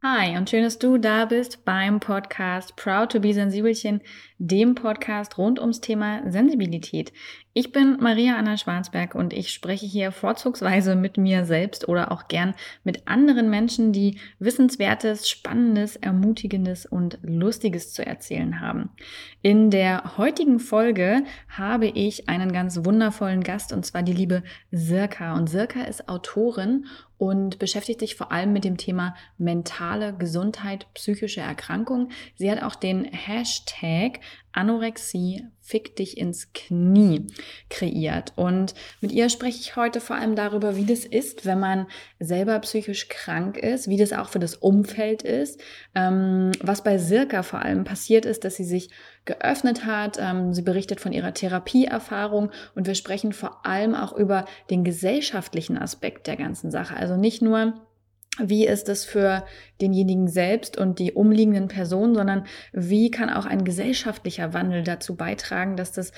Hi und schön, dass du da bist beim Podcast Proud to be Sensibelchen, dem Podcast rund ums Thema Sensibilität. Ich bin Maria Anna Schwarzberg und ich spreche hier vorzugsweise mit mir selbst oder auch gern mit anderen Menschen, die Wissenswertes, Spannendes, Ermutigendes und Lustiges zu erzählen haben. In der heutigen Folge habe ich einen ganz wundervollen Gast und zwar die liebe Sirka. Und Sirka ist Autorin und beschäftigt sich vor allem mit dem Thema mentale Gesundheit, psychische Erkrankung. Sie hat auch den Hashtag Anorexie fick dich ins Knie kreiert. Und mit ihr spreche ich heute vor allem darüber, wie das ist, wenn man selber psychisch krank ist, wie das auch für das Umfeld ist. Ähm, was bei Sirka vor allem passiert ist, dass sie sich geöffnet hat. Ähm, sie berichtet von ihrer Therapieerfahrung und wir sprechen vor allem auch über den gesellschaftlichen Aspekt der ganzen Sache. Also nicht nur wie ist es für denjenigen selbst und die umliegenden Personen, sondern wie kann auch ein gesellschaftlicher Wandel dazu beitragen, dass das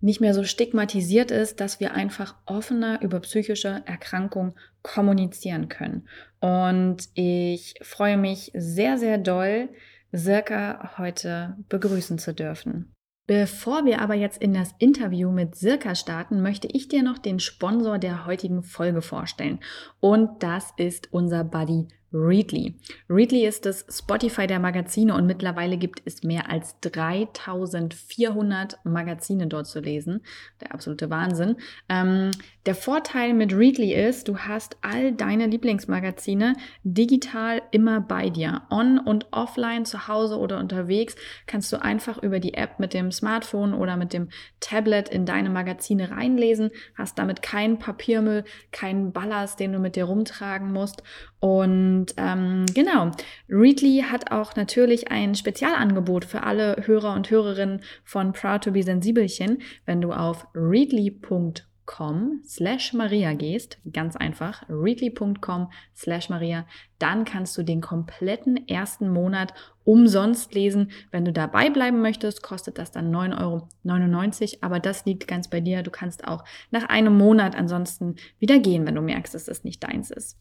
nicht mehr so stigmatisiert ist, dass wir einfach offener über psychische Erkrankungen kommunizieren können. Und ich freue mich sehr, sehr doll, Sirka heute begrüßen zu dürfen. Bevor wir aber jetzt in das Interview mit Sirka starten, möchte ich dir noch den Sponsor der heutigen Folge vorstellen. Und das ist unser Buddy Readly. Readly ist das Spotify der Magazine und mittlerweile gibt es mehr als 3400 Magazine dort zu lesen. Der absolute Wahnsinn. Ähm, der Vorteil mit Readly ist, du hast all deine Lieblingsmagazine digital immer bei dir. On und offline, zu Hause oder unterwegs, kannst du einfach über die App mit dem Smartphone oder mit dem Tablet in deine Magazine reinlesen, hast damit keinen Papiermüll, keinen Ballast, den du mit dir rumtragen musst. Und ähm, genau, Readly hat auch natürlich ein Spezialangebot für alle Hörer und Hörerinnen von Proud to be Sensibelchen. Wenn du auf readly.com slash Maria gehst, ganz einfach, readly.com slash Maria, dann kannst du den kompletten ersten Monat umsonst lesen. Wenn du dabei bleiben möchtest, kostet das dann 9,99 Euro, aber das liegt ganz bei dir. Du kannst auch nach einem Monat ansonsten wieder gehen, wenn du merkst, dass es nicht deins ist.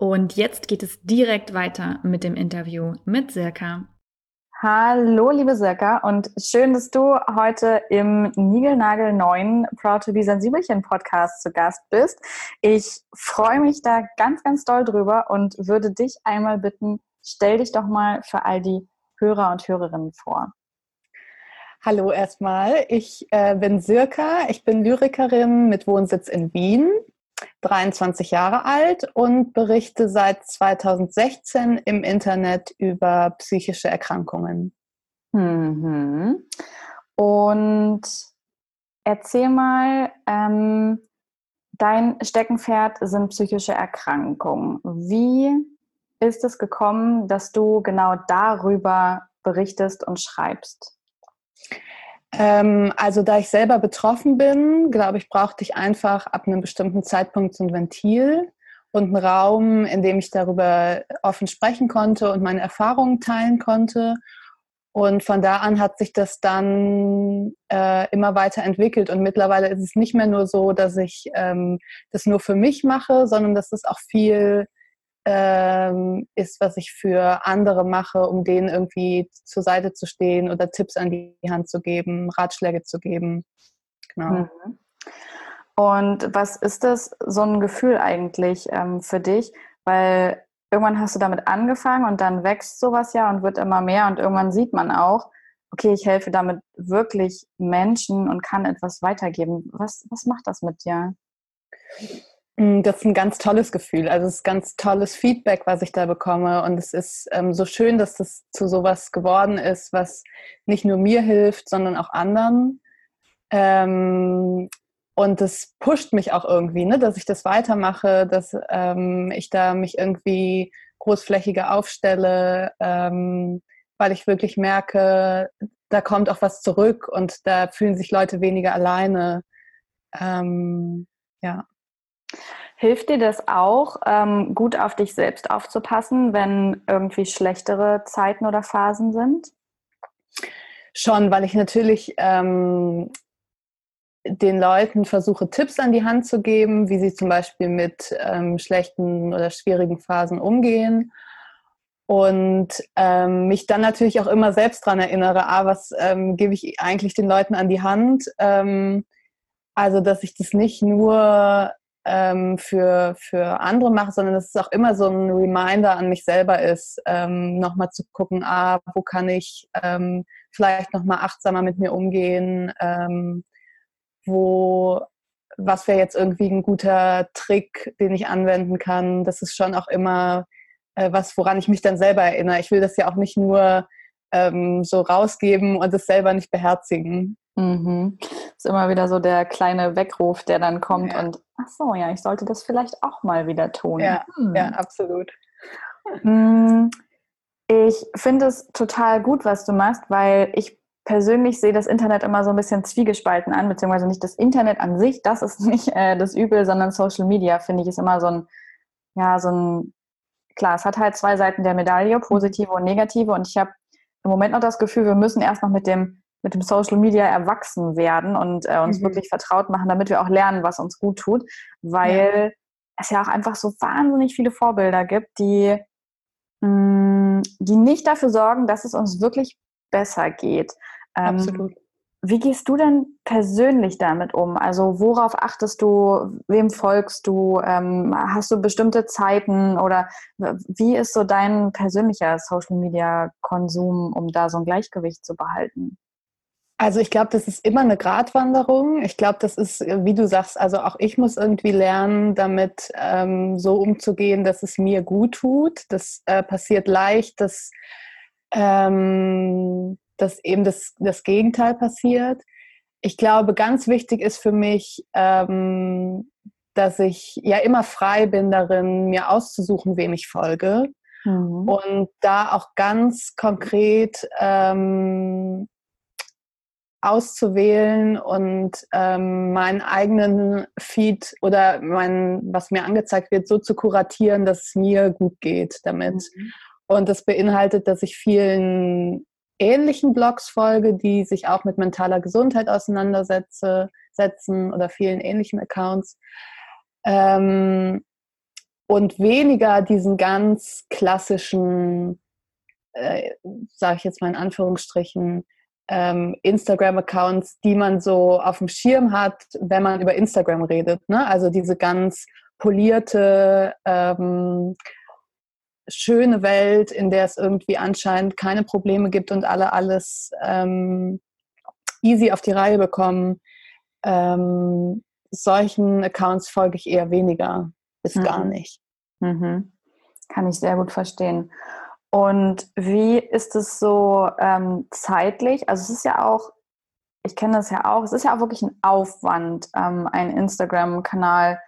Und jetzt geht es direkt weiter mit dem Interview mit Sirka. Hallo, liebe Sirka, und schön, dass du heute im Nigelnagel neuen Proud to be Sensibelchen Podcast zu Gast bist. Ich freue mich da ganz, ganz doll drüber und würde dich einmal bitten, stell dich doch mal für all die Hörer und Hörerinnen vor. Hallo erstmal, ich äh, bin Sirka, ich bin Lyrikerin mit Wohnsitz in Wien 23 Jahre alt und berichte seit 2016 im Internet über psychische Erkrankungen. Mhm. Und erzähl mal, ähm, dein Steckenpferd sind psychische Erkrankungen. Wie ist es gekommen, dass du genau darüber berichtest und schreibst? Ähm, also da ich selber betroffen bin, glaube ich, brauchte ich einfach ab einem bestimmten Zeitpunkt so ein Ventil und einen Raum, in dem ich darüber offen sprechen konnte und meine Erfahrungen teilen konnte. Und von da an hat sich das dann äh, immer weiter entwickelt. Und mittlerweile ist es nicht mehr nur so, dass ich ähm, das nur für mich mache, sondern dass es auch viel ähm, ist, was ich für andere mache, um denen irgendwie zur Seite zu stehen oder Tipps an die Hand zu geben, Ratschläge zu geben. Genau. Mhm. Und was ist das, so ein Gefühl eigentlich ähm, für dich? Weil irgendwann hast du damit angefangen und dann wächst sowas ja und wird immer mehr und irgendwann sieht man auch, okay, ich helfe damit wirklich Menschen und kann etwas weitergeben. Was, was macht das mit dir? Mm, das ist ein ganz tolles Gefühl. Also es ist ganz tolles Feedback, was ich da bekomme. Und es ist ähm, so schön, dass das zu sowas geworden ist, was nicht nur mir hilft, sondern auch anderen. Ähm, und das pusht mich auch irgendwie, ne, dass ich das weitermache, dass ähm, ich da mich irgendwie großflächiger aufstelle, ähm, weil ich wirklich merke, da kommt auch was zurück und da fühlen sich Leute weniger alleine. Ähm, ja. Hilft dir das auch, ähm, gut auf dich selbst aufzupassen, wenn irgendwie schlechtere Zeiten oder Phasen sind? Schon, weil ich natürlich ähm, den Leuten versuche, Tipps an die Hand zu geben, wie sie zum Beispiel mit ähm, schlechten oder schwierigen Phasen umgehen. und ähm, mich dann natürlich auch immer selbst daran erinnere, ah, was ähm, gebe ich eigentlich den Leuten an die Hand? Ähm, also, dass ich das nicht nur ähm, für, für andere mache, sondern dass es auch immer so ein Reminder an mich selber ist, ähm, nochmal zu gucken, ah, wo kann ich ähm, vielleicht nochmal achtsamer mit mir umgehen, ähm, wo, was wäre jetzt irgendwie ein guter Trick, den ich anwenden kann. Das ist schon auch immer äh, was, woran ich mich dann selber erinnere. Ich will das ja auch nicht nur ähm, so rausgeben und es selber nicht beherzigen. Mhm. Das ist immer wieder so der kleine Weckruf, der dann kommt ja. und ach so, ja, ich sollte das vielleicht auch mal wieder tun. Ja, hm. ja absolut. Hm, ich finde es total gut, was du machst, weil ich persönlich sehe das Internet immer so ein bisschen zwiegespalten an, beziehungsweise nicht das Internet an sich, das ist nicht äh, das Übel, sondern Social Media, finde ich, ist immer so ein, ja, so ein, klar, es hat halt zwei Seiten der Medaille, positive und negative und ich habe im Moment noch das Gefühl, wir müssen erst noch mit dem mit dem Social Media erwachsen werden und äh, uns mhm. wirklich vertraut machen, damit wir auch lernen, was uns gut tut, weil ja. es ja auch einfach so wahnsinnig viele Vorbilder gibt, die, mh, mm, die nicht dafür sorgen, dass es uns wirklich besser geht. Ähm, Absolut. Wie gehst du denn persönlich damit um? Also worauf achtest du? Wem folgst du? Ähm, hast du bestimmte Zeiten oder wie ist so dein persönlicher Social-Media-Konsum, um da so ein Gleichgewicht zu behalten? Also ich glaube, das ist immer eine Gratwanderung. Ich glaube, das ist, wie du sagst, also auch ich muss irgendwie lernen, damit ähm, so umzugehen, dass es mir gut tut. Das äh, passiert leicht, dass, ähm, dass eben das, das Gegenteil passiert. Ich glaube, ganz wichtig ist für mich, ähm, dass ich ja immer frei bin darin, mir auszusuchen, wem ich folge. Mhm. Und da auch ganz konkret ähm, auszuwählen und ähm, meinen eigenen Feed oder mein, was mir angezeigt wird, so zu kuratieren, dass es mir gut geht damit. Mhm. Und das beinhaltet, dass ich vielen ähnlichen Blogs folge, die sich auch mit mentaler Gesundheit auseinandersetzen oder vielen ähnlichen Accounts. Ähm, und weniger diesen ganz klassischen, äh, sage ich jetzt mal in Anführungsstrichen, ähm, Instagram-Accounts, die man so auf dem Schirm hat, wenn man über Instagram redet. Ne? Also diese ganz polierte, ähm, schöne Welt, in der es irgendwie anscheinend keine Probleme gibt und alle alles ähm, easy auf die Reihe bekommen. Ähm, solchen Accounts folge ich eher weniger bis mhm. gar nicht. Mhm. Kann ich sehr gut verstehen. Und wie ist es so ähm, zeitlich? Also es ist ja auch, ich kenne das ja auch, es ist ja auch wirklich ein Aufwand, ähm, einen Instagram-Kanal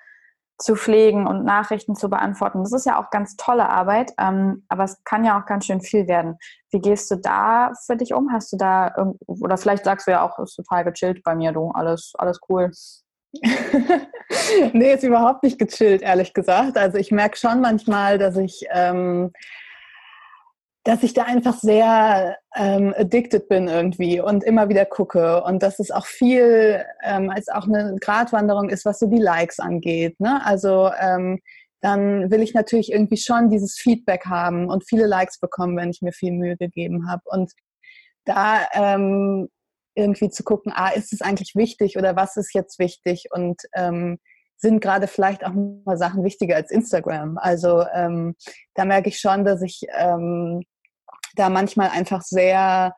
zu pflegen und Nachrichten zu beantworten. Das ist ja auch ganz tolle Arbeit, ähm, aber es kann ja auch ganz schön viel werden. Wie gehst du da für dich um? Hast du da, oder vielleicht sagst du ja auch, ist total gechillt bei mir, du, alles, alles cool. nee, ist überhaupt nicht gechillt, ehrlich gesagt. Also ich merke schon manchmal, dass ich ähm, dass ich da einfach sehr ähm, addicted bin irgendwie und immer wieder gucke und dass es auch viel ähm, als auch eine Gratwanderung ist, was so die Likes angeht. Ne? Also ähm, dann will ich natürlich irgendwie schon dieses Feedback haben und viele Likes bekommen, wenn ich mir viel Mühe gegeben habe. Und da ähm, irgendwie zu gucken, ah, ist es eigentlich wichtig oder was ist jetzt wichtig und ähm, sind gerade vielleicht auch mal Sachen wichtiger als Instagram. Also ähm, da merke ich schon, dass ich ähm, da manchmal einfach sehr,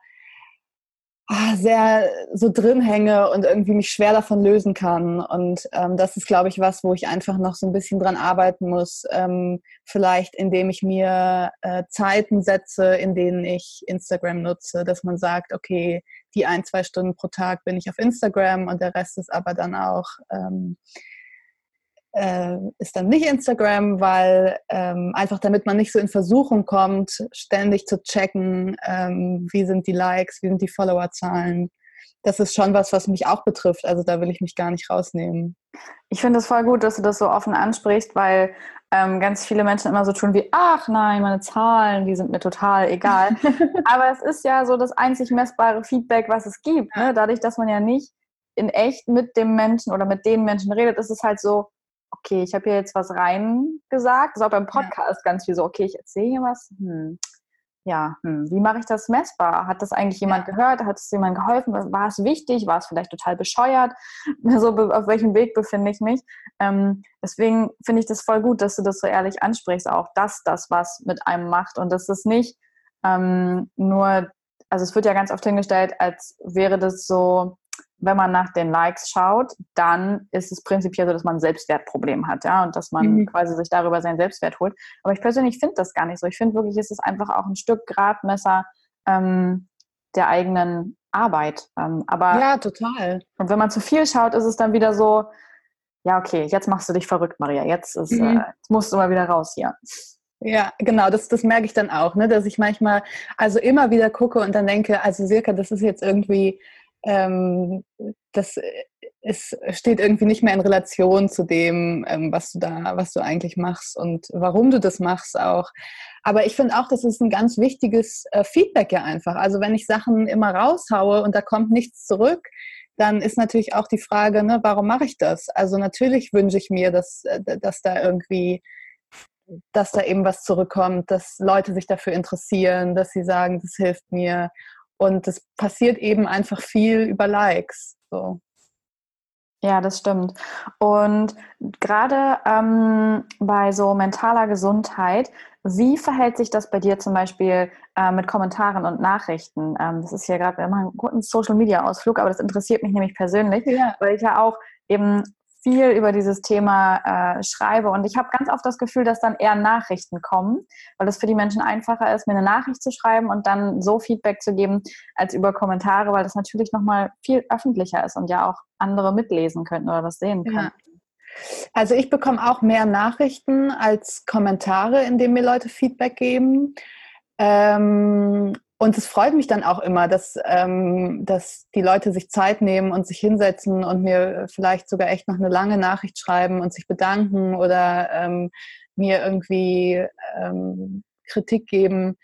ah, sehr so drin hänge und irgendwie mich schwer davon lösen kann. Und ähm, das ist, glaube ich, was, wo ich einfach noch so ein bisschen dran arbeiten muss. Ähm, vielleicht, indem ich mir äh, Zeiten setze, in denen ich Instagram nutze, dass man sagt, okay, die ein, zwei Stunden pro Tag bin ich auf Instagram und der Rest ist aber dann auch ähm, äh, ist dann nicht Instagram, weil ähm, einfach damit man nicht so in Versuchung kommt, ständig zu checken, ähm, wie sind die Likes, wie sind die Followerzahlen. Das ist schon was, was mich auch betrifft. Also da will ich mich gar nicht rausnehmen. Ich finde es voll gut, dass du das so offen ansprichst, weil ähm, ganz viele Menschen immer so tun wie, ach nein, meine Zahlen, die sind mir total egal. Aber es ist ja so das einzig messbare Feedback, was es gibt. Ne? Dadurch, dass man ja nicht in echt mit dem Menschen oder mit den Menschen redet, ist es halt so, okay, ich habe hier jetzt was reingesagt. Das ist auch beim Podcast ja. ganz viel so, okay, ich erzähle hier was. Hm. Ja, hm. wie mache ich das messbar? Hat das eigentlich jemand ja. gehört? Hat es jemand geholfen? War es wichtig? War es vielleicht total bescheuert? So, auf welchem Weg befinde ich mich? Ähm, deswegen finde ich das voll gut, dass du das so ehrlich ansprichst, auch dass das was mit einem macht und dass es nicht ähm, nur, also es wird ja ganz oft hingestellt, als wäre das so, wenn man nach den Likes schaut, dann ist es prinzipiell so, dass man ein Selbstwertproblem hat, ja, und dass man mhm. quasi sich darüber seinen Selbstwert holt. Aber ich persönlich finde das gar nicht so. Ich finde wirklich, ist es einfach auch ein Stück Gradmesser ähm, der eigenen Arbeit. Ähm, aber ja, total. Und wenn man zu viel schaut, ist es dann wieder so, ja, okay, jetzt machst du dich verrückt, Maria. Jetzt, ist, mhm. äh, jetzt musst du mal wieder raus hier. Ja, genau, das, das merke ich dann auch, ne, dass ich manchmal also immer wieder gucke und dann denke, also Silke, das ist jetzt irgendwie ähm, das es steht irgendwie nicht mehr in Relation zu dem, ähm, was du da, was du eigentlich machst und warum du das machst auch. Aber ich finde auch, das ist ein ganz wichtiges äh, Feedback ja einfach. Also wenn ich Sachen immer raushaue und da kommt nichts zurück, dann ist natürlich auch die Frage, ne, warum mache ich das? Also natürlich wünsche ich mir, dass, äh, dass da irgendwie, dass da eben was zurückkommt, dass Leute sich dafür interessieren, dass sie sagen, das hilft mir und es passiert eben einfach viel über Likes. So. Ja, das stimmt. Und gerade ähm, bei so mentaler Gesundheit, wie verhält sich das bei dir zum Beispiel äh, mit Kommentaren und Nachrichten? Ähm, das ist hier gerade immer ein guter Social Media Ausflug, aber das interessiert mich nämlich persönlich, ja. weil ich ja auch eben viel über dieses Thema äh, schreibe. Und ich habe ganz oft das Gefühl, dass dann eher Nachrichten kommen, weil es für die Menschen einfacher ist, mir eine Nachricht zu schreiben und dann so Feedback zu geben, als über Kommentare, weil das natürlich nochmal viel öffentlicher ist und ja auch andere mitlesen könnten oder das sehen können. Ja. Also ich bekomme auch mehr Nachrichten als Kommentare, in denen mir Leute Feedback geben. Ähm, und es freut mich dann auch immer, dass, ähm, dass die Leute sich Zeit nehmen und sich hinsetzen und mir vielleicht sogar echt noch eine lange Nachricht schreiben und sich bedanken oder ähm, mir irgendwie ähm, Kritik geben.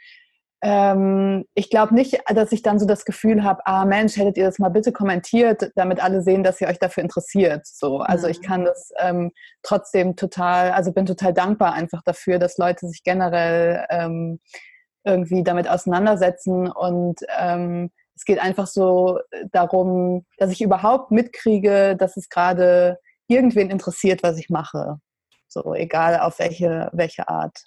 Ähm, ich glaube nicht, dass ich dann so das Gefühl habe, ah Mensch, hättet ihr das mal bitte kommentiert, damit alle sehen, dass ihr euch dafür interessiert. So, also mhm. ich kann das ähm, trotzdem total, also bin total dankbar einfach dafür, dass Leute sich generell ähm, irgendwie damit auseinandersetzen. Und ähm, es geht einfach so darum, dass ich überhaupt mitkriege, dass es gerade irgendwen interessiert, was ich mache. So, egal auf welche, welche Art.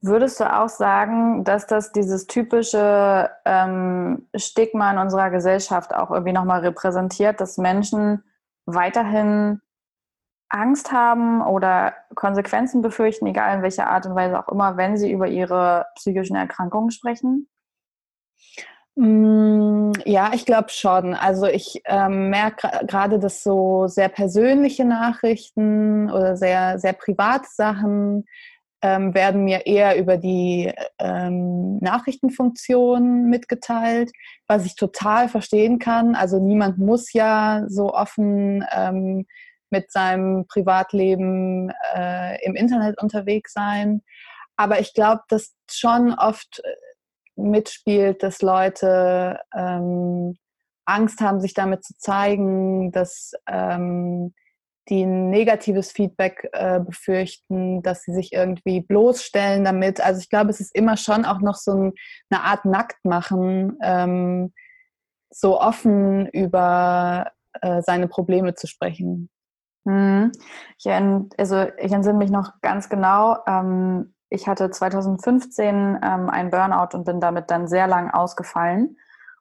Würdest du auch sagen, dass das dieses typische ähm, Stigma in unserer Gesellschaft auch irgendwie nochmal repräsentiert, dass Menschen weiterhin Angst haben oder Konsequenzen befürchten, egal in welcher Art und Weise auch immer, wenn sie über ihre psychischen Erkrankungen sprechen? Mm, ja, ich glaube schon. Also ich ähm, merke gerade, dass so sehr persönliche Nachrichten oder sehr, sehr private Sachen ähm, werden mir eher über die ähm, Nachrichtenfunktion mitgeteilt, was ich total verstehen kann. Also niemand muss ja so offen ähm, mit seinem Privatleben äh, im Internet unterwegs sein. Aber ich glaube, dass schon oft äh, mitspielt, dass Leute ähm, Angst haben, sich damit zu zeigen, dass ähm, die negatives Feedback äh, befürchten, dass sie sich irgendwie bloßstellen damit. Also ich glaube, es ist immer schon auch noch so ein, eine Art Nacktmachen, ähm, so offen über äh, seine Probleme zu sprechen. Mhm. Ich, also ich entsinne mich noch ganz genau. Ähm, ich hatte 2015 ähm, einen Burnout und bin damit dann sehr lang ausgefallen.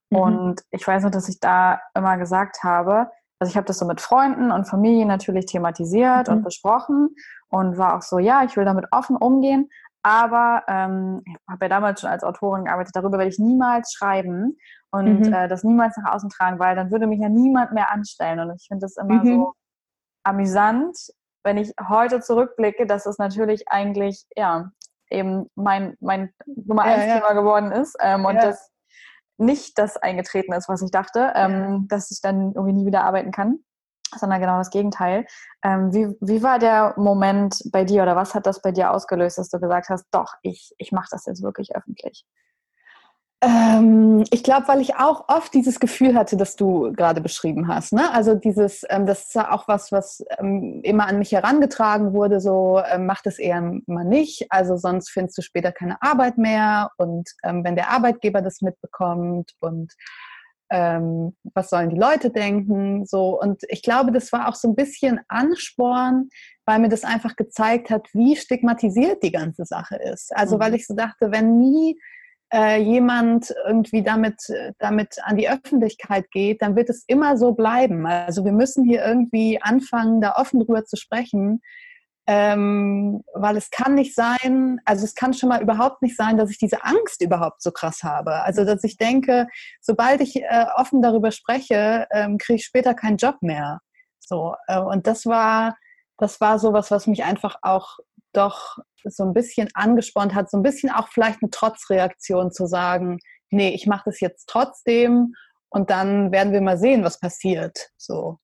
Mhm. Und ich weiß noch, dass ich da immer gesagt habe, also ich habe das so mit Freunden und Familie natürlich thematisiert mhm. und besprochen und war auch so, ja, ich will damit offen umgehen. Aber ähm, ich habe ja damals schon als Autorin gearbeitet, darüber werde ich niemals schreiben und mhm. äh, das niemals nach außen tragen, weil dann würde mich ja niemand mehr anstellen. Und ich finde das immer mhm. so amüsant, wenn ich heute zurückblicke, dass es natürlich eigentlich, ja, eben mein, mein Nummer eins ja, ja. Thema geworden ist ähm, und ja. das nicht das eingetreten ist, was ich dachte, ähm, dass ich dann irgendwie nie wieder arbeiten kann, sondern genau das Gegenteil. Ähm, wie, wie war der Moment bei dir oder was hat das bei dir ausgelöst, dass du gesagt hast, doch, ich, ich mache das jetzt wirklich öffentlich? Ähm, ich glaube, weil ich auch oft dieses Gefühl hatte, das du gerade beschrieben hast. Ne? Also dieses, ähm, das ist ja auch was, was ähm, immer an mich herangetragen wurde, so ähm, mach das eher mal nicht, also sonst findest du später keine Arbeit mehr und ähm, wenn der Arbeitgeber das mitbekommt und ähm, was sollen die Leute denken, so und ich glaube, das war auch so ein bisschen Ansporn, weil mir das einfach gezeigt hat, wie stigmatisiert die ganze Sache ist. Also mhm. weil ich so dachte, wenn nie äh, jemand irgendwie damit, damit an die Öffentlichkeit geht, dann wird es immer so bleiben. Also wir müssen hier irgendwie anfangen, da offen drüber zu sprechen, ähm, weil es kann nicht sein, also es kann schon mal überhaupt nicht sein, dass ich diese Angst überhaupt so krass habe. Also dass ich denke, sobald ich äh, offen darüber spreche, ähm, kriege ich später keinen Job mehr. So äh, und das war das war sowas, was mich einfach auch doch so ein bisschen angespornt hat, so ein bisschen auch vielleicht eine Trotzreaktion zu sagen, nee, ich mache das jetzt trotzdem und dann werden wir mal sehen, was passiert. So.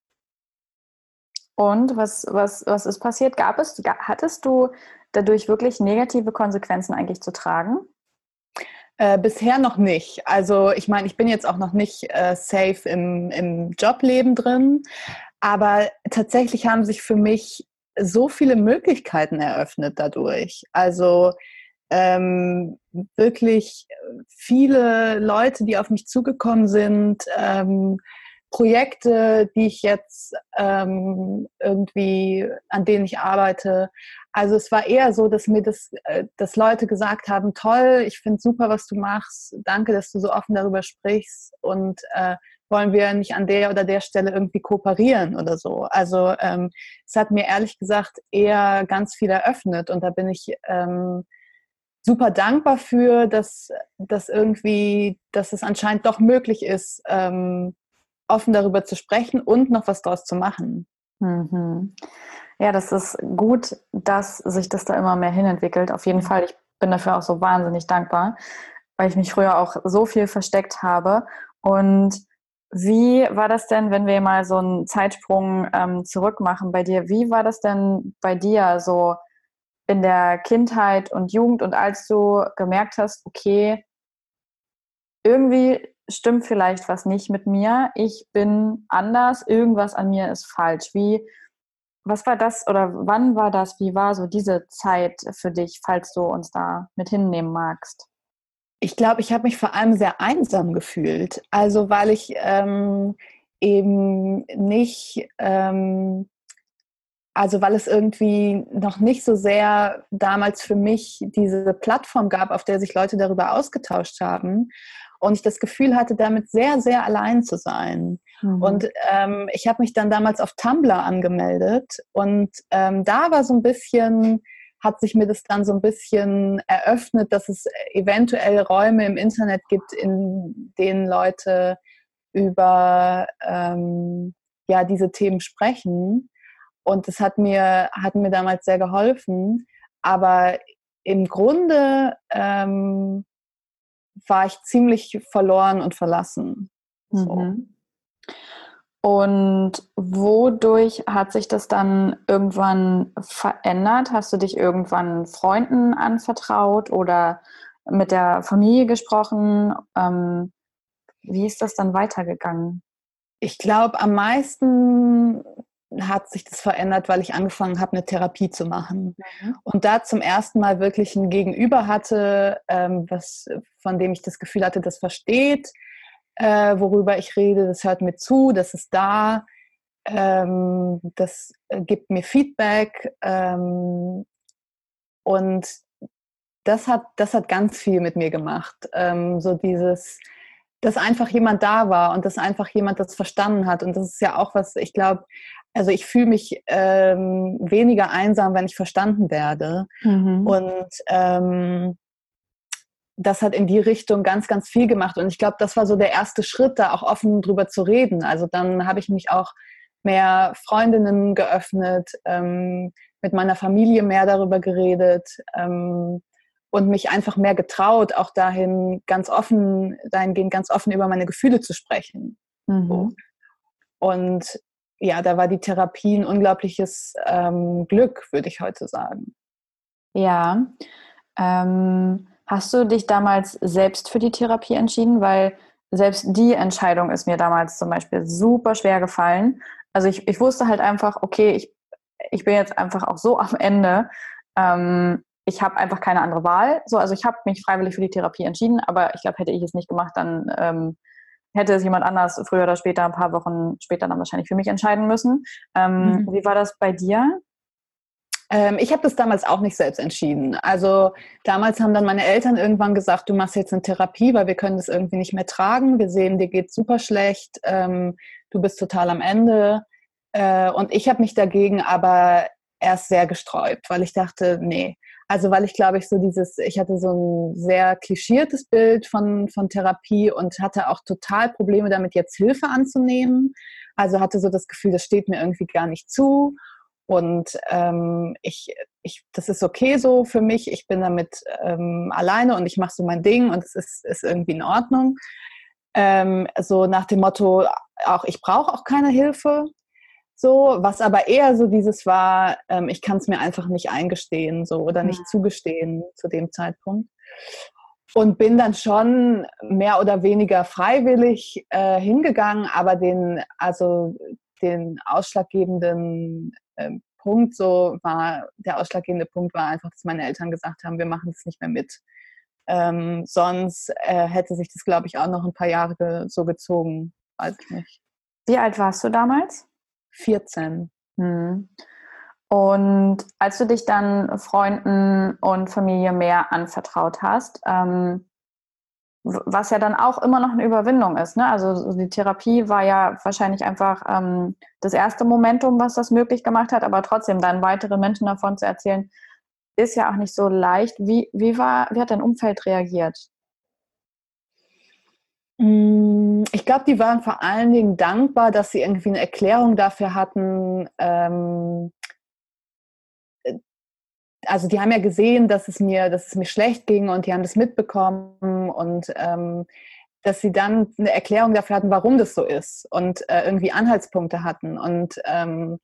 Und was, was, was ist passiert? Gab es, hattest du dadurch wirklich negative Konsequenzen eigentlich zu tragen? Äh, bisher noch nicht. Also ich meine, ich bin jetzt auch noch nicht äh, safe im, im Jobleben drin, aber tatsächlich haben sich für mich so viele Möglichkeiten eröffnet dadurch. Also ähm, wirklich viele Leute, die auf mich zugekommen sind, ähm, Projekte, die ich jetzt ähm, irgendwie, an denen ich arbeite. Also es war eher so, dass mir das, äh, dass Leute gesagt haben, toll, ich finde super, was du machst, danke, dass du so offen darüber sprichst und äh, wollen wir nicht an der oder der Stelle irgendwie kooperieren oder so. Also ähm, es hat mir ehrlich gesagt eher ganz viel eröffnet und da bin ich ähm, super dankbar für, dass, dass irgendwie, dass es anscheinend doch möglich ist, ähm, offen darüber zu sprechen und noch was daraus zu machen. Mhm. Ja, das ist gut, dass sich das da immer mehr hinentwickelt. Auf jeden Fall, ich bin dafür auch so wahnsinnig dankbar, weil ich mich früher auch so viel versteckt habe. Und wie war das denn, wenn wir mal so einen Zeitsprung ähm, zurück machen bei dir? Wie war das denn bei dir so in der Kindheit und Jugend und als du gemerkt hast, okay, irgendwie stimmt vielleicht was nicht mit mir, ich bin anders, irgendwas an mir ist falsch. Wie, was war das oder wann war das? Wie war so diese Zeit für dich, falls du uns da mit hinnehmen magst? Ich glaube, ich habe mich vor allem sehr einsam gefühlt. Also weil ich ähm, eben nicht, ähm, also weil es irgendwie noch nicht so sehr damals für mich diese Plattform gab, auf der sich Leute darüber ausgetauscht haben. Und ich das Gefühl hatte, damit sehr, sehr allein zu sein. Mhm. Und ähm, ich habe mich dann damals auf Tumblr angemeldet und ähm, da war so ein bisschen hat sich mir das dann so ein bisschen eröffnet, dass es eventuell Räume im Internet gibt, in denen Leute über ähm, ja, diese Themen sprechen. Und das hat mir, hat mir damals sehr geholfen. Aber im Grunde ähm, war ich ziemlich verloren und verlassen. So. Mhm. Und wodurch hat sich das dann irgendwann verändert? Hast du dich irgendwann Freunden anvertraut oder mit der Familie gesprochen? Ähm, wie ist das dann weitergegangen? Ich glaube, am meisten hat sich das verändert, weil ich angefangen habe, eine Therapie zu machen. Mhm. Und da zum ersten Mal wirklich ein Gegenüber hatte, ähm, was, von dem ich das Gefühl hatte, das versteht, äh, worüber ich rede, das hört mir zu, das ist da, ähm, das äh, gibt mir Feedback ähm, und das hat, das hat ganz viel mit mir gemacht. Ähm, so dieses, dass einfach jemand da war und dass einfach jemand das verstanden hat. Und das ist ja auch was, ich glaube, also ich fühle mich ähm, weniger einsam, wenn ich verstanden werde. Mhm. Und ähm, das hat in die Richtung ganz, ganz viel gemacht. Und ich glaube, das war so der erste Schritt, da auch offen drüber zu reden. Also dann habe ich mich auch mehr Freundinnen geöffnet, ähm, mit meiner Familie mehr darüber geredet ähm, und mich einfach mehr getraut, auch dahin ganz offen, dahingehend ganz offen über meine Gefühle zu sprechen. Mhm. So. Und ja, da war die Therapie ein unglaubliches ähm, Glück, würde ich heute sagen. Ja. Ähm Hast du dich damals selbst für die Therapie entschieden? Weil selbst die Entscheidung ist mir damals zum Beispiel super schwer gefallen. Also ich, ich wusste halt einfach, okay, ich, ich bin jetzt einfach auch so am Ende. Ähm, ich habe einfach keine andere Wahl. So, also ich habe mich freiwillig für die Therapie entschieden, aber ich glaube, hätte ich es nicht gemacht, dann ähm, hätte es jemand anders früher oder später, ein paar Wochen später dann wahrscheinlich für mich entscheiden müssen. Ähm, mhm. Wie war das bei dir? Ähm, ich habe das damals auch nicht selbst entschieden. Also damals haben dann meine Eltern irgendwann gesagt, du machst jetzt eine Therapie, weil wir können das irgendwie nicht mehr tragen. Wir sehen, dir geht super schlecht, ähm, du bist total am Ende. Äh, und ich habe mich dagegen aber erst sehr gesträubt, weil ich dachte, nee. Also weil ich glaube ich so dieses, ich hatte so ein sehr klischiertes Bild von, von Therapie und hatte auch total Probleme damit, jetzt Hilfe anzunehmen. Also hatte so das Gefühl, das steht mir irgendwie gar nicht zu. Und ähm, ich, ich, das ist okay so für mich. Ich bin damit ähm, alleine und ich mache so mein Ding und es ist, ist irgendwie in Ordnung. Ähm, so nach dem Motto, auch ich brauche auch keine Hilfe. So, was aber eher so dieses war, ähm, ich kann es mir einfach nicht eingestehen, so oder nicht zugestehen zu dem Zeitpunkt. Und bin dann schon mehr oder weniger freiwillig äh, hingegangen, aber den, also den ausschlaggebenden Punkt so war, der ausschlaggebende Punkt war einfach, dass meine Eltern gesagt haben, wir machen das nicht mehr mit. Ähm, sonst äh, hätte sich das, glaube ich, auch noch ein paar Jahre so gezogen, weiß ich nicht. Wie alt warst du damals? 14. Hm. Und als du dich dann Freunden und Familie mehr anvertraut hast, ähm, was ja dann auch immer noch eine Überwindung ist. Ne? Also die Therapie war ja wahrscheinlich einfach ähm, das erste Momentum, was das möglich gemacht hat, aber trotzdem dann weitere Menschen davon zu erzählen, ist ja auch nicht so leicht. Wie, wie, war, wie hat dein Umfeld reagiert? Mm, ich glaube, die waren vor allen Dingen dankbar, dass sie irgendwie eine Erklärung dafür hatten, ähm, also die haben ja gesehen, dass es mir, dass es mir schlecht ging und die haben das mitbekommen und ähm, dass sie dann eine Erklärung dafür hatten, warum das so ist und äh, irgendwie Anhaltspunkte hatten und ähm,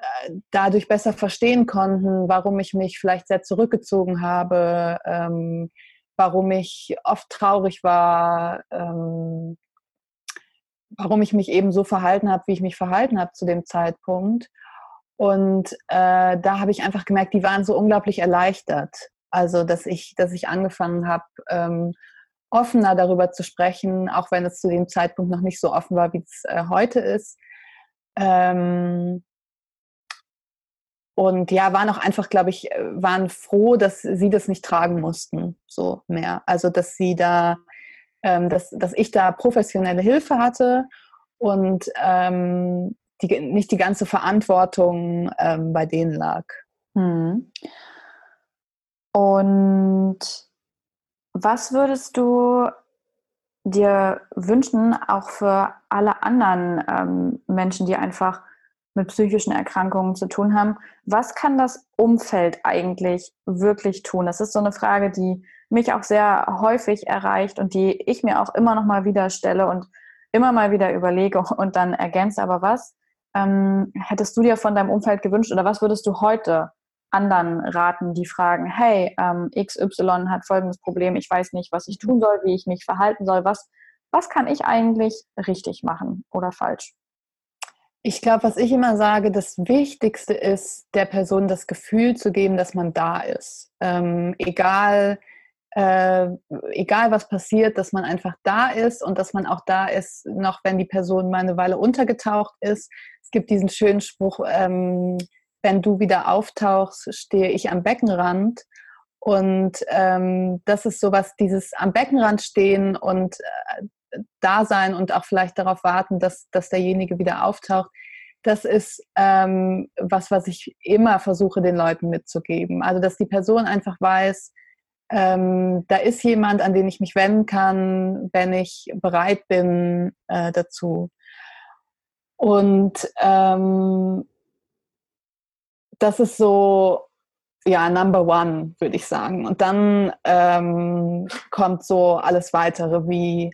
äh, dadurch besser verstehen konnten, warum ich mich vielleicht sehr zurückgezogen habe, ähm, warum ich oft traurig war, ähm, warum ich mich eben so verhalten habe, wie ich mich verhalten habe zu dem Zeitpunkt. Und äh, da habe ich einfach gemerkt, die waren so unglaublich erleichtert. Also, dass ich, dass ich angefangen habe, ähm, offener darüber zu sprechen, auch wenn es zu dem Zeitpunkt noch nicht so offen war, wie es äh, heute ist. Ähm, und ja, waren auch einfach, glaube ich, äh, waren froh, dass sie das nicht tragen mussten, so mehr. Also, dass sie da, ähm, dass, dass ich da professionelle Hilfe hatte und ähm, die, nicht die ganze Verantwortung ähm, bei denen lag. Hm. Und was würdest du dir wünschen, auch für alle anderen ähm, Menschen, die einfach mit psychischen Erkrankungen zu tun haben? Was kann das Umfeld eigentlich wirklich tun? Das ist so eine Frage, die mich auch sehr häufig erreicht und die ich mir auch immer noch mal wieder stelle und immer mal wieder überlege und dann ergänze. Aber was ähm, hättest du dir von deinem Umfeld gewünscht oder was würdest du heute anderen raten, die fragen, hey, ähm, XY hat folgendes Problem, ich weiß nicht, was ich tun soll, wie ich mich verhalten soll, was, was kann ich eigentlich richtig machen oder falsch? Ich glaube, was ich immer sage, das Wichtigste ist, der Person das Gefühl zu geben, dass man da ist. Ähm, egal, äh, egal was passiert, dass man einfach da ist und dass man auch da ist, noch wenn die Person mal eine Weile untergetaucht ist. Es gibt diesen schönen Spruch, ähm, wenn du wieder auftauchst, stehe ich am Beckenrand. Und ähm, das ist sowas, dieses am Beckenrand stehen und äh, da sein und auch vielleicht darauf warten, dass, dass derjenige wieder auftaucht. Das ist ähm, was, was ich immer versuche, den Leuten mitzugeben. Also, dass die Person einfach weiß, ähm, da ist jemand, an den ich mich wenden kann, wenn ich bereit bin äh, dazu. Und ähm, das ist so, ja, Number One, würde ich sagen. Und dann ähm, kommt so alles weitere, wie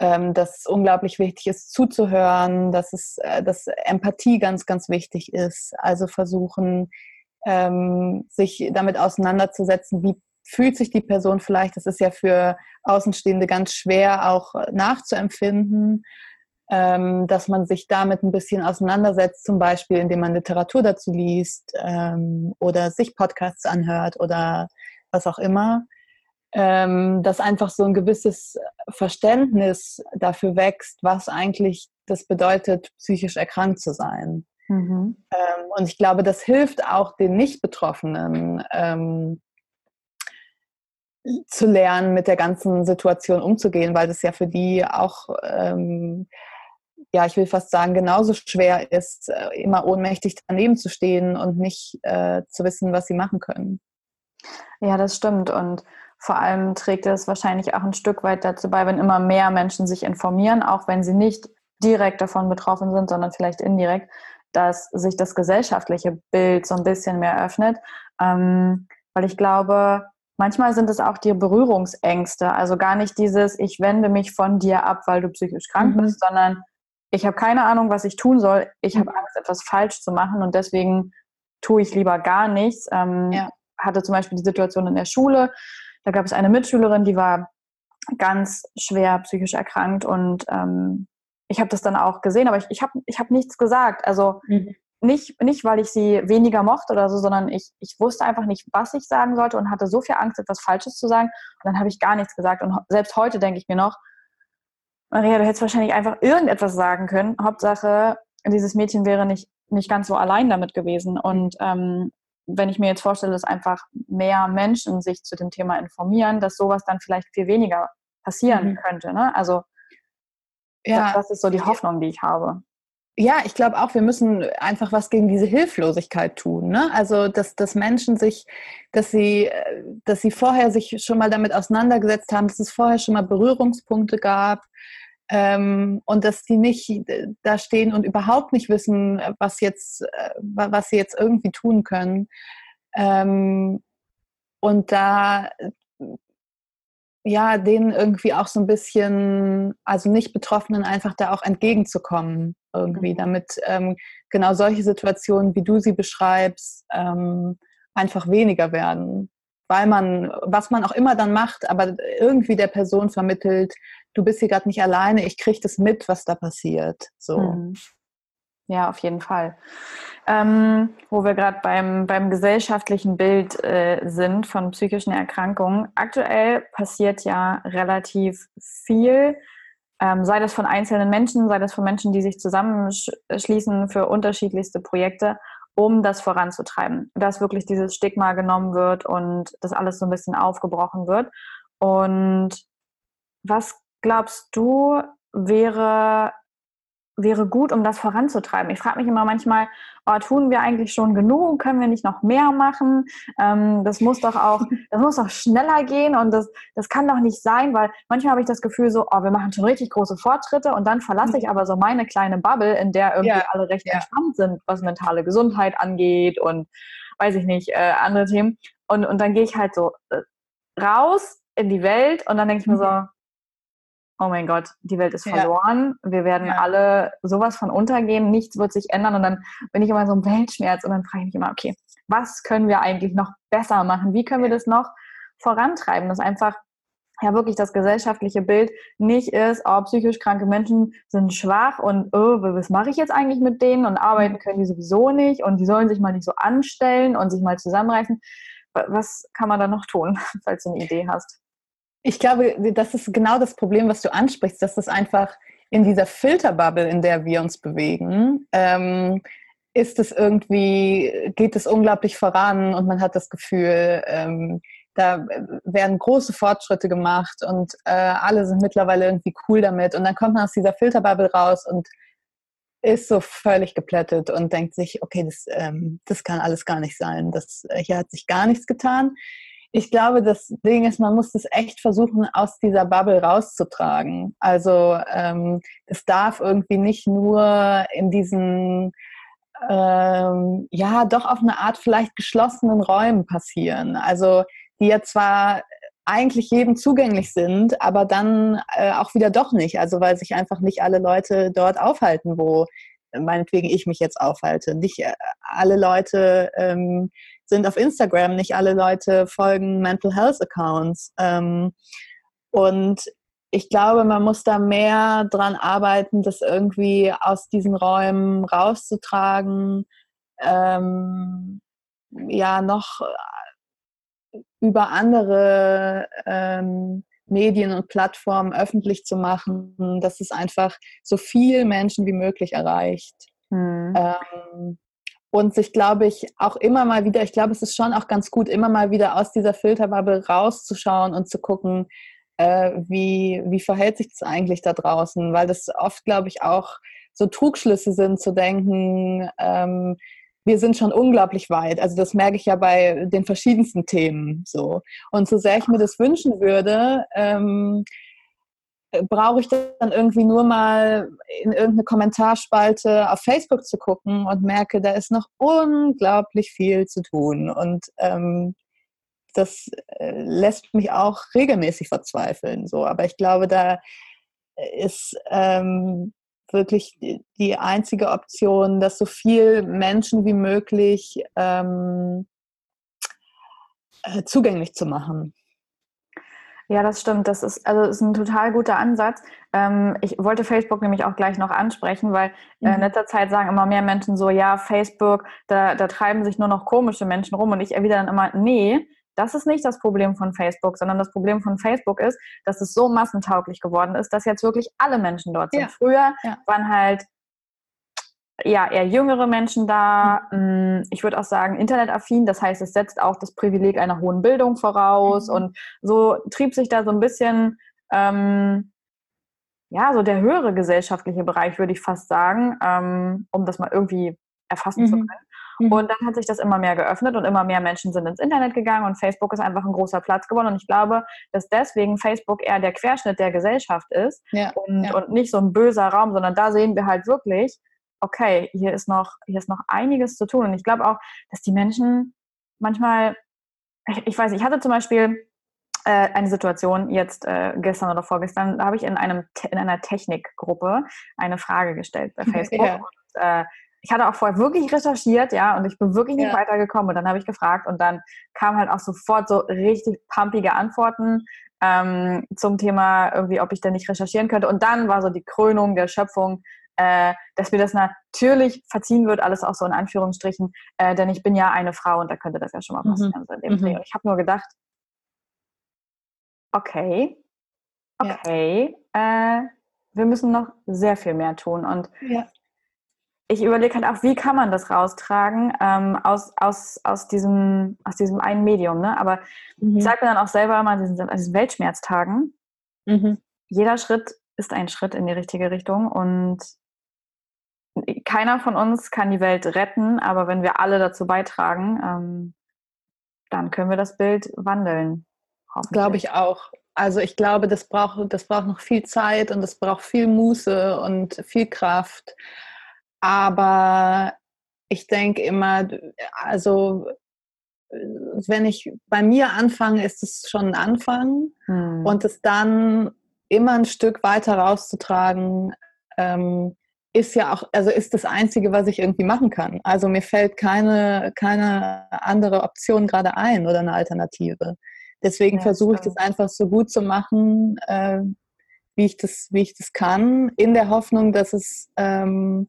ähm, dass es unglaublich wichtig ist, zuzuhören, dass, es, äh, dass Empathie ganz, ganz wichtig ist. Also versuchen, ähm, sich damit auseinanderzusetzen, wie fühlt sich die Person vielleicht, das ist ja für Außenstehende ganz schwer auch nachzuempfinden, ähm, dass man sich damit ein bisschen auseinandersetzt, zum Beispiel indem man Literatur dazu liest ähm, oder sich Podcasts anhört oder was auch immer, ähm, dass einfach so ein gewisses Verständnis dafür wächst, was eigentlich das bedeutet, psychisch erkrankt zu sein. Mhm. Ähm, und ich glaube, das hilft auch den Nicht-Betroffenen ähm, zu lernen, mit der ganzen Situation umzugehen, weil das ja für die auch ähm, ja, ich will fast sagen, genauso schwer ist, äh, immer ohnmächtig daneben zu stehen und nicht äh, zu wissen, was sie machen können. Ja, das stimmt. Und vor allem trägt es wahrscheinlich auch ein Stück weit dazu bei, wenn immer mehr Menschen sich informieren, auch wenn sie nicht direkt davon betroffen sind, sondern vielleicht indirekt, dass sich das gesellschaftliche Bild so ein bisschen mehr öffnet. Ähm, weil ich glaube, manchmal sind es auch die Berührungsängste. Also gar nicht dieses, ich wende mich von dir ab, weil du psychisch krank mhm. bist, sondern ich habe keine Ahnung, was ich tun soll. Ich habe mhm. Angst, etwas falsch zu machen und deswegen tue ich lieber gar nichts. Ähm, ja. Hatte zum Beispiel die Situation in der Schule. Da gab es eine Mitschülerin, die war ganz schwer psychisch erkrankt und ähm, ich habe das dann auch gesehen, aber ich, ich habe ich hab nichts gesagt. Also mhm. Nicht, nicht, weil ich sie weniger mochte oder so, sondern ich, ich wusste einfach nicht, was ich sagen sollte und hatte so viel Angst, etwas Falsches zu sagen. Und dann habe ich gar nichts gesagt. Und selbst heute denke ich mir noch, Maria, du hättest wahrscheinlich einfach irgendetwas sagen können. Hauptsache, dieses Mädchen wäre nicht, nicht ganz so allein damit gewesen. Und ähm, wenn ich mir jetzt vorstelle, dass einfach mehr Menschen sich zu dem Thema informieren, dass sowas dann vielleicht viel weniger passieren mhm. könnte. Ne? Also ja. das, das ist so die Hoffnung, die ich habe. Ja, ich glaube auch, wir müssen einfach was gegen diese Hilflosigkeit tun. Ne? Also, dass, dass Menschen sich, dass sie, dass sie vorher sich schon mal damit auseinandergesetzt haben, dass es vorher schon mal Berührungspunkte gab ähm, und dass die nicht da stehen und überhaupt nicht wissen, was jetzt, äh, was sie jetzt irgendwie tun können. Ähm, und da ja, denen irgendwie auch so ein bisschen, also nicht Betroffenen einfach da auch entgegenzukommen irgendwie, mhm. damit ähm, genau solche Situationen, wie du sie beschreibst, ähm, einfach weniger werden. Weil man, was man auch immer dann macht, aber irgendwie der Person vermittelt, du bist hier gerade nicht alleine, ich kriege das mit, was da passiert. So. Mhm. Ja, auf jeden Fall. Ähm, wo wir gerade beim, beim gesellschaftlichen Bild äh, sind von psychischen Erkrankungen. Aktuell passiert ja relativ viel, ähm, sei das von einzelnen Menschen, sei das von Menschen, die sich zusammenschließen für unterschiedlichste Projekte, um das voranzutreiben. Dass wirklich dieses Stigma genommen wird und das alles so ein bisschen aufgebrochen wird. Und was glaubst du, wäre wäre gut, um das voranzutreiben. Ich frage mich immer manchmal, oh, tun wir eigentlich schon genug? Können wir nicht noch mehr machen? Ähm, das muss doch auch, das muss doch schneller gehen und das, das kann doch nicht sein, weil manchmal habe ich das Gefühl so, oh, wir machen schon richtig große Fortschritte und dann verlasse ich mhm. aber so meine kleine Bubble, in der irgendwie ja. alle recht ja. entspannt sind, was mentale Gesundheit angeht und weiß ich nicht, äh, andere Themen. Und, und dann gehe ich halt so äh, raus in die Welt und dann denke ich mir mhm. so, oh mein Gott, die Welt ist verloren, ja. wir werden ja. alle sowas von untergehen, nichts wird sich ändern und dann bin ich immer so ein Weltschmerz und dann frage ich mich immer, okay, was können wir eigentlich noch besser machen? Wie können wir das noch vorantreiben, dass einfach ja wirklich das gesellschaftliche Bild nicht ist, oh, psychisch kranke Menschen sind schwach und oh, was mache ich jetzt eigentlich mit denen und arbeiten mhm. können die sowieso nicht und die sollen sich mal nicht so anstellen und sich mal zusammenreißen. Was kann man da noch tun, falls du eine Idee hast? Ich glaube, das ist genau das Problem, was du ansprichst, dass das einfach in dieser Filterbubble, in der wir uns bewegen, ähm, ist es irgendwie, geht es unglaublich voran und man hat das Gefühl, ähm, da werden große Fortschritte gemacht und äh, alle sind mittlerweile irgendwie cool damit. Und dann kommt man aus dieser Filterbubble raus und ist so völlig geplättet und denkt sich, okay, das, ähm, das kann alles gar nicht sein. Das, äh, hier hat sich gar nichts getan ich glaube, das Ding ist, man muss das echt versuchen, aus dieser Bubble rauszutragen. Also ähm, es darf irgendwie nicht nur in diesen, ähm, ja, doch auf eine Art vielleicht geschlossenen Räumen passieren. Also die ja zwar eigentlich jedem zugänglich sind, aber dann äh, auch wieder doch nicht. Also weil sich einfach nicht alle Leute dort aufhalten, wo meinetwegen ich mich jetzt aufhalte. Nicht äh, alle Leute ähm, sind auf Instagram, nicht alle Leute folgen Mental Health Accounts. Ähm, und ich glaube, man muss da mehr dran arbeiten, das irgendwie aus diesen Räumen rauszutragen, ähm, ja, noch über andere ähm, Medien und Plattformen öffentlich zu machen, dass es einfach so viel Menschen wie möglich erreicht. Mhm. Ähm, und sich, glaube ich, auch immer mal wieder, ich glaube, es ist schon auch ganz gut, immer mal wieder aus dieser Filterbubble rauszuschauen und zu gucken, äh, wie, wie verhält sich das eigentlich da draußen? Weil das oft, glaube ich, auch so Trugschlüsse sind, zu denken, ähm, wir sind schon unglaublich weit. Also das merke ich ja bei den verschiedensten Themen so. Und so sehr ich mir das wünschen würde, ähm, brauche ich dann irgendwie nur mal in irgendeine Kommentarspalte auf Facebook zu gucken und merke, da ist noch unglaublich viel zu tun. Und ähm, das äh, lässt mich auch regelmäßig verzweifeln. So. Aber ich glaube, da ist ähm, wirklich die einzige Option, dass so viel Menschen wie möglich ähm, äh, zugänglich zu machen. Ja, das stimmt. Das ist also ist ein total guter Ansatz. Ähm, ich wollte Facebook nämlich auch gleich noch ansprechen, weil äh, in mhm. letzter Zeit sagen immer mehr Menschen so, ja, Facebook, da, da treiben sich nur noch komische Menschen rum und ich erwidere dann immer, nee, das ist nicht das Problem von Facebook, sondern das Problem von Facebook ist, dass es so massentauglich geworden ist, dass jetzt wirklich alle Menschen dort sind. Ja. Früher ja. waren halt ja, eher jüngere Menschen da. Mhm. Ich würde auch sagen, internetaffin. Das heißt, es setzt auch das Privileg einer hohen Bildung voraus. Mhm. Und so trieb sich da so ein bisschen, ähm, ja, so der höhere gesellschaftliche Bereich, würde ich fast sagen, ähm, um das mal irgendwie erfassen mhm. zu können. Mhm. Und dann hat sich das immer mehr geöffnet und immer mehr Menschen sind ins Internet gegangen und Facebook ist einfach ein großer Platz geworden. Und ich glaube, dass deswegen Facebook eher der Querschnitt der Gesellschaft ist ja, und, ja. und nicht so ein böser Raum, sondern da sehen wir halt wirklich, okay, hier ist noch, hier ist noch einiges zu tun. Und ich glaube auch, dass die Menschen manchmal, ich, ich weiß nicht, ich hatte zum Beispiel äh, eine Situation jetzt äh, gestern oder vorgestern, da habe ich in einem in einer Technikgruppe eine Frage gestellt bei Facebook. Ja. Und, äh, ich hatte auch vorher wirklich recherchiert, ja, und ich bin wirklich nicht ja. weitergekommen. Und dann habe ich gefragt und dann kamen halt auch sofort so richtig pumpige Antworten ähm, zum Thema irgendwie, ob ich denn nicht recherchieren könnte. Und dann war so die Krönung der Schöpfung, äh, dass mir das natürlich verziehen wird, alles auch so in Anführungsstrichen, äh, denn ich bin ja eine Frau und da könnte das ja schon mal mhm. passieren. Mhm. So mhm. Ich habe nur gedacht, okay, okay, ja. äh, wir müssen noch sehr viel mehr tun. Und ja ich überlege halt auch, wie kann man das raustragen ähm, aus, aus, aus, diesem, aus diesem einen Medium. Ne? Aber mhm. ich sage mir dann auch selber mal an diesen, diesen Weltschmerztagen, mhm. jeder Schritt ist ein Schritt in die richtige Richtung und keiner von uns kann die Welt retten, aber wenn wir alle dazu beitragen, ähm, dann können wir das Bild wandeln. Glaube ich auch. Also ich glaube, das braucht, das braucht noch viel Zeit und das braucht viel Muße und viel Kraft. Aber ich denke immer, also wenn ich bei mir anfange, ist es schon ein Anfang hm. und es dann immer ein Stück weiter rauszutragen, ähm, ist ja auch, also ist das Einzige, was ich irgendwie machen kann. Also mir fällt keine, keine andere Option gerade ein oder eine Alternative. Deswegen ja, versuche ich das einfach so gut zu machen, äh, wie, ich das, wie ich das kann, in der Hoffnung, dass es ähm,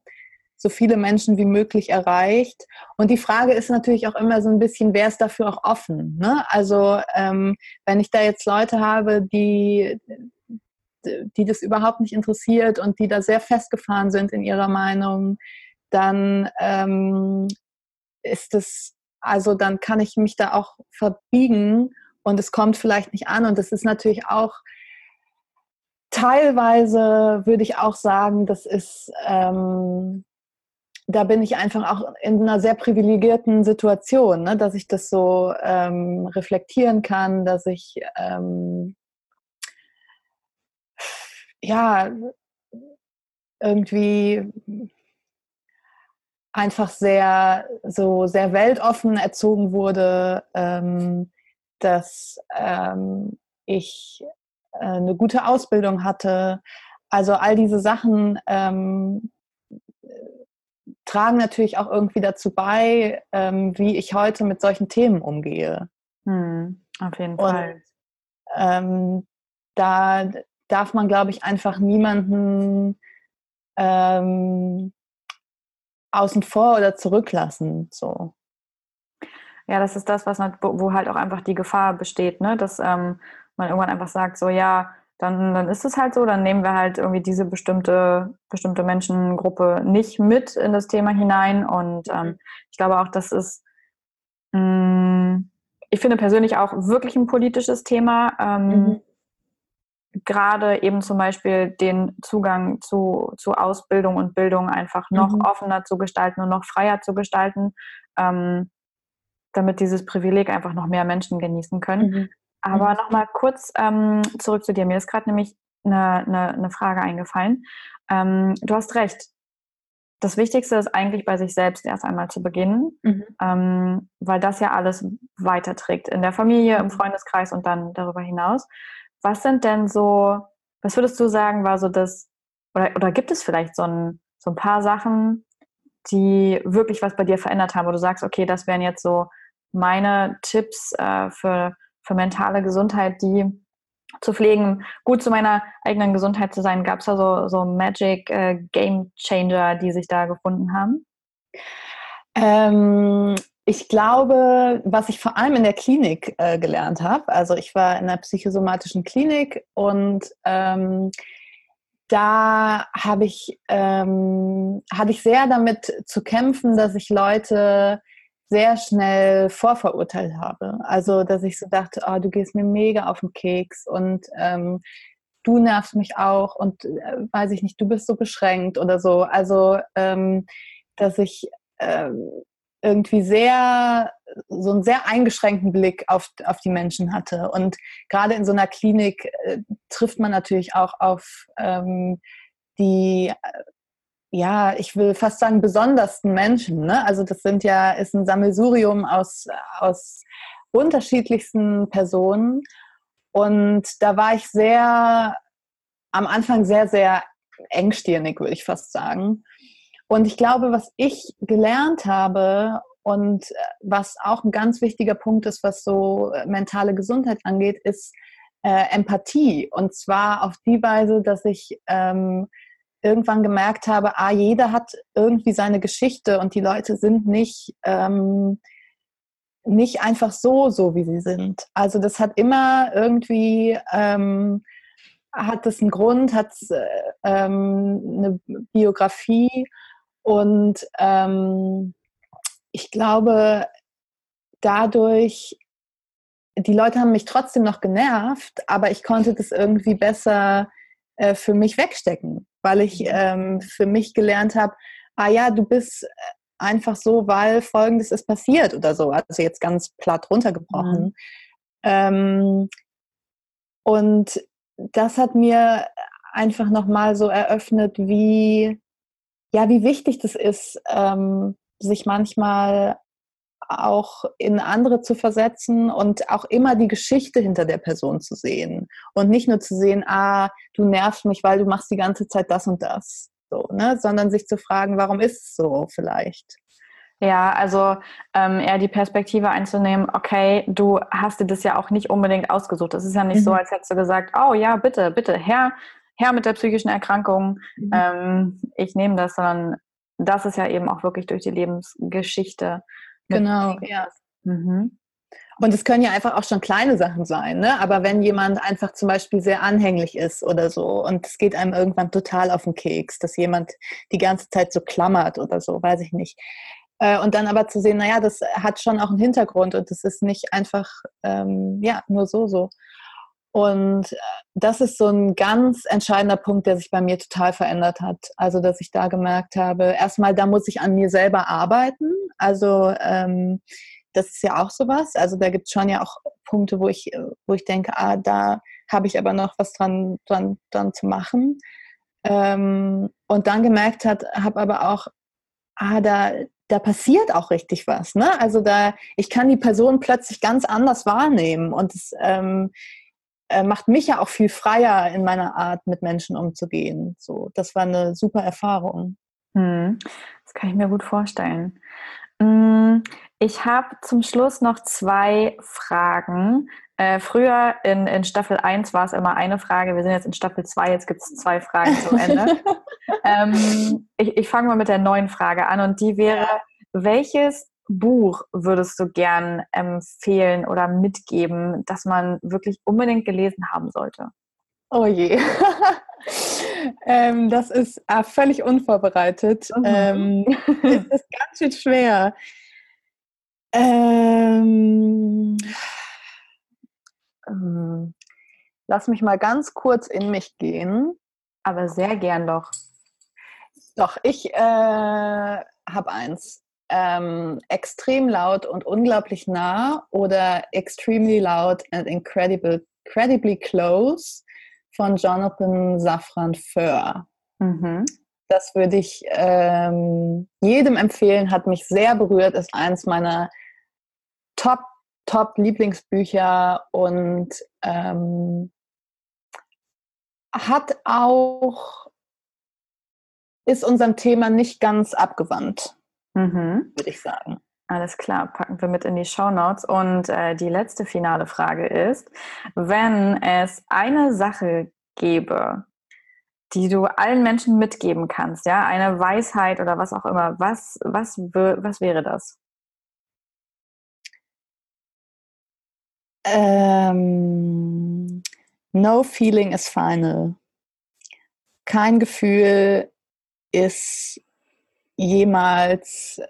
so viele Menschen wie möglich erreicht. Und die Frage ist natürlich auch immer so ein bisschen, wer ist dafür auch offen? Ne? Also ähm, wenn ich da jetzt Leute habe, die, die das überhaupt nicht interessiert und die da sehr festgefahren sind in ihrer Meinung, dann ähm, ist es, also dann kann ich mich da auch verbiegen und es kommt vielleicht nicht an. Und das ist natürlich auch teilweise, würde ich auch sagen, das ist ähm, da bin ich einfach auch in einer sehr privilegierten Situation, ne, dass ich das so ähm, reflektieren kann, dass ich ähm, ja irgendwie einfach sehr so sehr weltoffen erzogen wurde, ähm, dass ähm, ich äh, eine gute Ausbildung hatte. Also all diese Sachen ähm, tragen natürlich auch irgendwie dazu bei, ähm, wie ich heute mit solchen Themen umgehe. Hm, auf jeden Fall. Und, ähm, da darf man, glaube ich, einfach niemanden ähm, außen vor oder zurücklassen. So. Ja, das ist das, was wo halt auch einfach die Gefahr besteht, ne? dass ähm, man irgendwann einfach sagt, so ja, dann, dann ist es halt so, dann nehmen wir halt irgendwie diese bestimmte, bestimmte Menschengruppe nicht mit in das Thema hinein. Und ähm, mhm. ich glaube auch, das ist, mh, mm, ich finde persönlich auch wirklich ein politisches Thema. Ähm, mhm. Gerade eben zum Beispiel den Zugang zu, zu Ausbildung und Bildung einfach noch mhm. offener zu gestalten und noch freier zu gestalten, ähm, damit dieses Privileg einfach noch mehr Menschen genießen können. Mhm. Aber mhm. nochmal kurz ähm, zurück zu dir. Mir ist gerade nämlich eine, eine, eine, Frage eingefallen. Ähm, du hast recht. Das Wichtigste ist eigentlich bei sich selbst erst einmal zu beginnen, mhm. ähm, weil das ja alles weiterträgt in der Familie, im mhm. Freundeskreis und dann darüber hinaus. Was sind denn so, was würdest du sagen, war so das, oder, oder gibt es vielleicht so ein, so ein paar Sachen, die wirklich was bei dir verändert haben, wo du sagst, okay, das wären jetzt so meine Tipps äh, für für mentale Gesundheit, die zu pflegen, gut zu meiner eigenen Gesundheit zu sein. Gab es da so, so Magic äh, Game Changer, die sich da gefunden haben? Ähm, ich glaube, was ich vor allem in der Klinik äh, gelernt habe, also ich war in einer psychosomatischen Klinik und ähm, da habe ich, ähm, hatte ich sehr damit zu kämpfen, dass ich Leute sehr schnell vorverurteilt habe. Also, dass ich so dachte, oh, du gehst mir mega auf den Keks und ähm, du nervst mich auch und äh, weiß ich nicht, du bist so beschränkt oder so. Also, ähm, dass ich ähm, irgendwie sehr, so einen sehr eingeschränkten Blick auf, auf die Menschen hatte. Und gerade in so einer Klinik äh, trifft man natürlich auch auf ähm, die äh, ja, ich will fast sagen, besondersten Menschen. Ne? Also das sind ja, ist ein Sammelsurium aus, aus unterschiedlichsten Personen. Und da war ich sehr, am Anfang sehr, sehr engstirnig, würde ich fast sagen. Und ich glaube, was ich gelernt habe und äh, was auch ein ganz wichtiger Punkt ist, was so äh, mentale Gesundheit angeht, ist äh, Empathie. Und zwar auf die Weise, dass ich ähm, irgendwann gemerkt habe, ah, jeder hat irgendwie seine Geschichte und die Leute sind nicht, ähm, nicht einfach so, so wie sie sind. Also das hat immer irgendwie, ähm, hat es einen Grund, hat es äh, ähm, eine Biografie und ähm, ich glaube, dadurch, die Leute haben mich trotzdem noch genervt, aber ich konnte das irgendwie besser äh, für mich wegstecken weil ich mhm. ähm, für mich gelernt habe, ah ja, du bist äh, einfach so, weil Folgendes ist passiert oder so. Also jetzt ganz platt runtergebrochen. Mhm. Ähm, und das hat mir einfach nochmal so eröffnet, wie, ja, wie wichtig das ist, ähm, sich manchmal auch in andere zu versetzen und auch immer die Geschichte hinter der Person zu sehen und nicht nur zu sehen, ah, du nervst mich, weil du machst die ganze Zeit das und das, so, ne? sondern sich zu fragen, warum ist es so vielleicht? Ja, also ähm, eher die Perspektive einzunehmen, okay, du hast dir das ja auch nicht unbedingt ausgesucht. Es ist ja nicht mhm. so, als hättest du gesagt, oh ja, bitte, bitte, Herr, Herr mit der psychischen Erkrankung, mhm. ähm, ich nehme das, sondern das ist ja eben auch wirklich durch die Lebensgeschichte Genau, ja. Mhm. Und es können ja einfach auch schon kleine Sachen sein, ne? Aber wenn jemand einfach zum Beispiel sehr anhänglich ist oder so und es geht einem irgendwann total auf den Keks, dass jemand die ganze Zeit so klammert oder so, weiß ich nicht. Äh, und dann aber zu sehen, naja, das hat schon auch einen Hintergrund und das ist nicht einfach, ähm, ja, nur so, so. Und äh, das ist so ein ganz entscheidender Punkt, der sich bei mir total verändert hat. Also, dass ich da gemerkt habe, erstmal, da muss ich an mir selber arbeiten. Also, ähm, das ist ja auch sowas. Also, da gibt es schon ja auch Punkte, wo ich, wo ich denke, ah, da habe ich aber noch was dran, dran, dran zu machen. Ähm, und dann gemerkt hat, habe aber auch, ah, da, da passiert auch richtig was. Ne? Also da, ich kann die Person plötzlich ganz anders wahrnehmen und es, ähm, äh, macht mich ja auch viel freier in meiner Art, mit Menschen umzugehen. So, das war eine super Erfahrung. Hm, das kann ich mir gut vorstellen. Hm, ich habe zum Schluss noch zwei Fragen. Äh, früher in, in Staffel 1 war es immer eine Frage. Wir sind jetzt in Staffel 2, jetzt gibt es zwei Fragen zum Ende. ähm, ich ich fange mal mit der neuen Frage an und die wäre, welches Buch würdest du gern empfehlen oder mitgeben, das man wirklich unbedingt gelesen haben sollte? Oh je. ähm, das ist äh, völlig unvorbereitet. Mhm. Ähm, es ist ganz schön schwer. Ähm, ähm, lass mich mal ganz kurz in mich gehen. Aber sehr gern doch. Doch, ich äh, habe eins ähm, extrem laut und unglaublich nah oder extremely loud and incredible, incredibly close von Jonathan Safran Foer. Mhm. Das würde ich ähm, jedem empfehlen, hat mich sehr berührt, ist eins meiner Top, Top Lieblingsbücher und ähm, hat auch, ist unserem Thema nicht ganz abgewandt mhm. würde ich sagen. Alles klar, packen wir mit in die Show Notes. Und äh, die letzte finale Frage ist, wenn es eine Sache gäbe, die du allen Menschen mitgeben kannst, ja, eine Weisheit oder was auch immer, was, was, was wäre das? Ähm, no feeling is final. Kein Gefühl ist jemals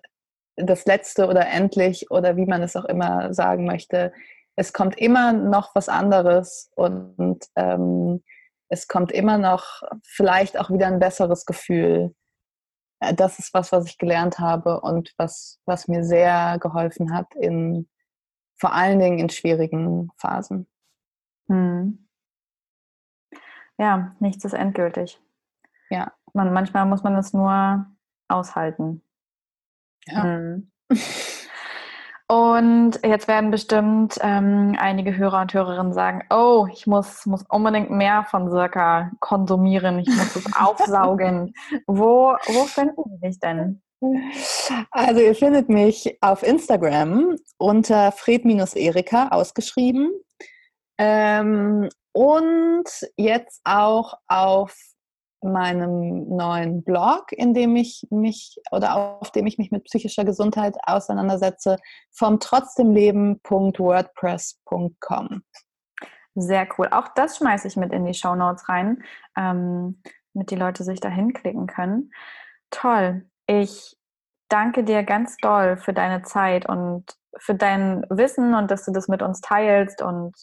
das Letzte oder endlich oder wie man es auch immer sagen möchte. Es kommt immer noch was anderes und ähm, es kommt immer noch vielleicht auch wieder ein besseres Gefühl. Äh, das ist was, was ich gelernt habe und was, was mir sehr geholfen hat in vor allen Dingen in schwierigen Phasen. Hm. Ja, nichts ist endgültig. Ja. Man, manchmal muss man es nur aushalten. Ja. Mhm. Und jetzt werden bestimmt ähm, einige Hörer und Hörerinnen sagen, oh, ich muss, muss unbedingt mehr von Circa konsumieren, ich muss es aufsaugen. Wo, wo finden Sie dich denn? Also ihr findet mich auf Instagram unter Fred-Erika ausgeschrieben ähm, und jetzt auch auf meinem neuen Blog, in dem ich mich oder auf dem ich mich mit psychischer Gesundheit auseinandersetze, vom trotzdemleben.wordpress.com. Sehr cool. Auch das schmeiße ich mit in die Show Notes rein, ähm, damit die Leute sich da hinklicken können. Toll. Ich danke dir ganz doll für deine Zeit und für dein Wissen und dass du das mit uns teilst und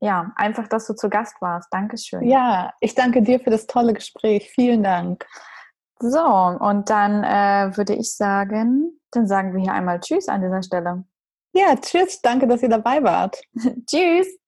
ja, einfach, dass du zu Gast warst. Dankeschön. Ja, ich danke dir für das tolle Gespräch. Vielen Dank. So, und dann äh, würde ich sagen, dann sagen wir hier einmal Tschüss an dieser Stelle. Ja, tschüss. Danke, dass ihr dabei wart. tschüss.